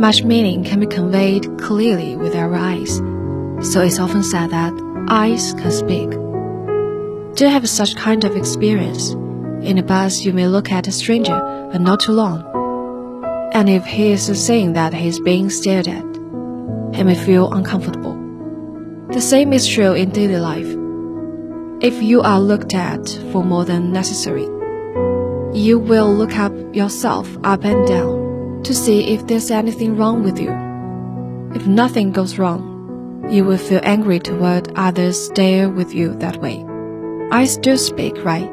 Much meaning can be conveyed clearly with our eyes, so it's often said that eyes can speak. Do you have such kind of experience? In a bus, you may look at a stranger, but not too long. And if he is saying that he is being stared at, he may feel uncomfortable. The same is true in daily life. If you are looked at for more than necessary, you will look up yourself up and down to see if there's anything wrong with you. If nothing goes wrong, you will feel angry toward others stare with you that way. I still speak, right?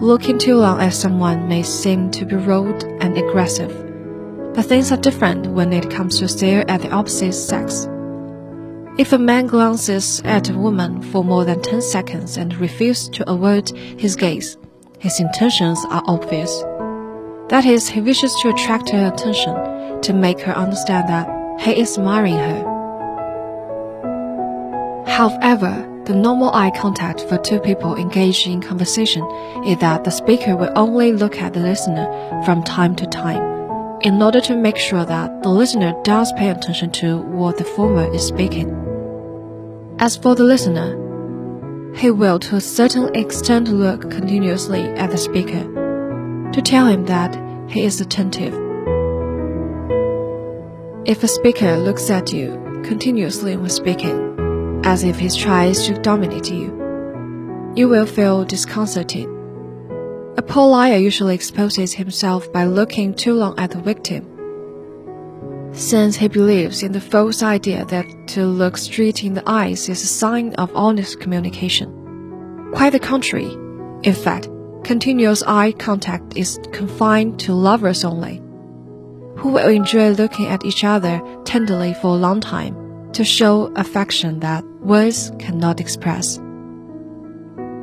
Looking too long at someone may seem to be rude and aggressive, but things are different when it comes to stare at the opposite sex. If a man glances at a woman for more than 10 seconds and refuses to avert his gaze, his intentions are obvious. That is, he wishes to attract her attention, to make her understand that he is admiring her. However, the normal eye contact for two people engaged in conversation is that the speaker will only look at the listener from time to time, in order to make sure that the listener does pay attention to what the former is speaking. As for the listener, he will to a certain extent look continuously at the speaker to tell him that he is attentive. If a speaker looks at you continuously when speaking, as if he tries to dominate you. You will feel disconcerted. A poor liar usually exposes himself by looking too long at the victim, since he believes in the false idea that to look straight in the eyes is a sign of honest communication. Quite the contrary. In fact, continuous eye contact is confined to lovers only, who will enjoy looking at each other tenderly for a long time to show affection that words cannot express.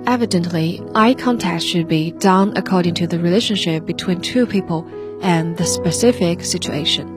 Evidently, eye contact should be done according to the relationship between two people and the specific situation.